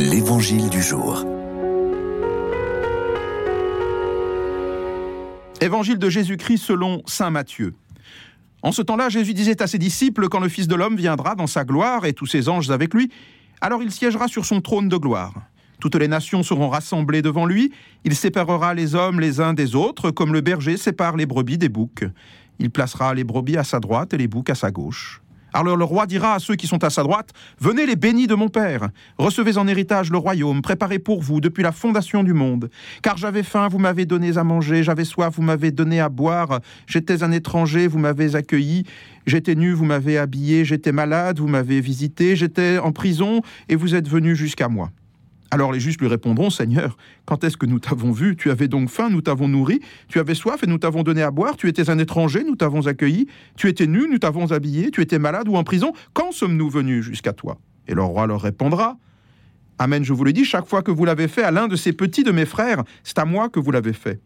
L'Évangile du jour. Évangile de Jésus-Christ selon Saint Matthieu. En ce temps-là, Jésus disait à ses disciples, Quand le Fils de l'homme viendra dans sa gloire et tous ses anges avec lui, alors il siégera sur son trône de gloire. Toutes les nations seront rassemblées devant lui, il séparera les hommes les uns des autres, comme le berger sépare les brebis des boucs. Il placera les brebis à sa droite et les boucs à sa gauche. Alors le roi dira à ceux qui sont à sa droite, Venez les bénis de mon Père, recevez en héritage le royaume préparé pour vous depuis la fondation du monde. Car j'avais faim, vous m'avez donné à manger, j'avais soif, vous m'avez donné à boire, j'étais un étranger, vous m'avez accueilli, j'étais nu, vous m'avez habillé, j'étais malade, vous m'avez visité, j'étais en prison, et vous êtes venu jusqu'à moi. Alors les justes lui répondront, Seigneur, quand est-ce que nous t'avons vu? Tu avais donc faim, nous t'avons nourri, tu avais soif et nous t'avons donné à boire, tu étais un étranger, nous t'avons accueilli, tu étais nu, nous t'avons habillé, tu étais malade ou en prison, quand sommes-nous venus jusqu'à toi? Et le roi leur répondra, Amen, je vous le dis, chaque fois que vous l'avez fait à l'un de ces petits de mes frères, c'est à moi que vous l'avez fait.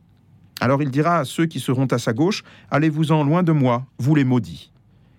Alors il dira à ceux qui seront à sa gauche, Allez-vous-en loin de moi, vous les maudits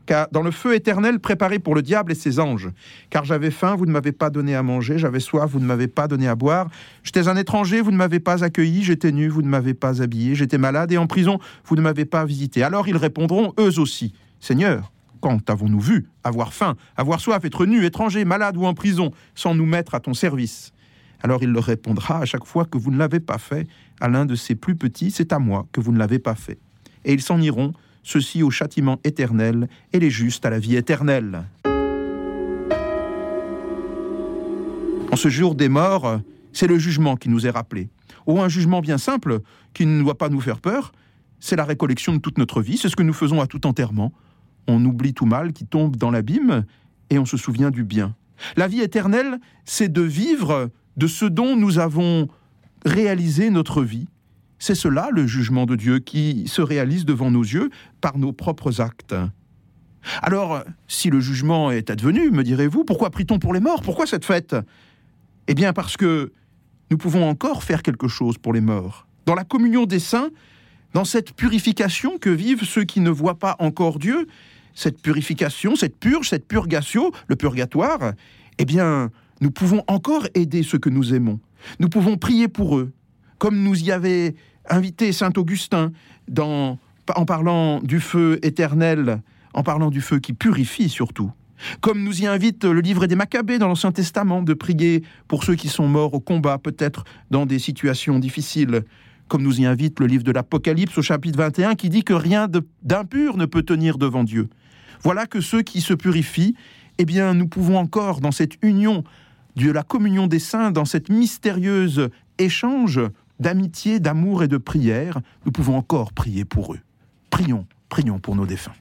car dans le feu éternel préparé pour le diable et ses anges. Car j'avais faim, vous ne m'avez pas donné à manger, j'avais soif, vous ne m'avez pas donné à boire, j'étais un étranger, vous ne m'avez pas accueilli, j'étais nu, vous ne m'avez pas habillé, j'étais malade et en prison, vous ne m'avez pas visité. Alors ils répondront eux aussi, Seigneur, quand avons-nous vu avoir faim, avoir soif, être nu, étranger, malade ou en prison, sans nous mettre à ton service? Alors il leur répondra à chaque fois que vous ne l'avez pas fait à l'un de ces plus petits, c'est à moi que vous ne l'avez pas fait. Et ils s'en iront ceux-ci au châtiment éternel et les justes à la vie éternelle. En ce jour des morts, c'est le jugement qui nous est rappelé. Ou un jugement bien simple, qui ne doit pas nous faire peur, c'est la récollection de toute notre vie, c'est ce que nous faisons à tout enterrement. On oublie tout mal qui tombe dans l'abîme et on se souvient du bien. La vie éternelle, c'est de vivre de ce dont nous avons réalisé notre vie, c'est cela le jugement de Dieu qui se réalise devant nos yeux par nos propres actes. Alors, si le jugement est advenu, me direz-vous, pourquoi prie-t-on pour les morts? Pourquoi cette fête? Eh bien parce que nous pouvons encore faire quelque chose pour les morts. Dans la communion des saints, dans cette purification que vivent ceux qui ne voient pas encore Dieu, cette purification, cette purge, cette purgatio, le purgatoire, eh bien, nous pouvons encore aider ceux que nous aimons. Nous pouvons prier pour eux, comme nous y avait invité Saint Augustin en parlant du feu éternel, en parlant du feu qui purifie surtout. Comme nous y invite le livre des Maccabées dans l'Ancien Testament de prier pour ceux qui sont morts au combat, peut-être dans des situations difficiles. Comme nous y invite le livre de l'Apocalypse au chapitre 21 qui dit que rien d'impur ne peut tenir devant Dieu. Voilà que ceux qui se purifient, eh bien, nous pouvons encore, dans cette union de la communion des saints, dans cette mystérieuse échange, d'amitié, d'amour et de prière, nous pouvons encore prier pour eux. Prions, prions pour nos défunts.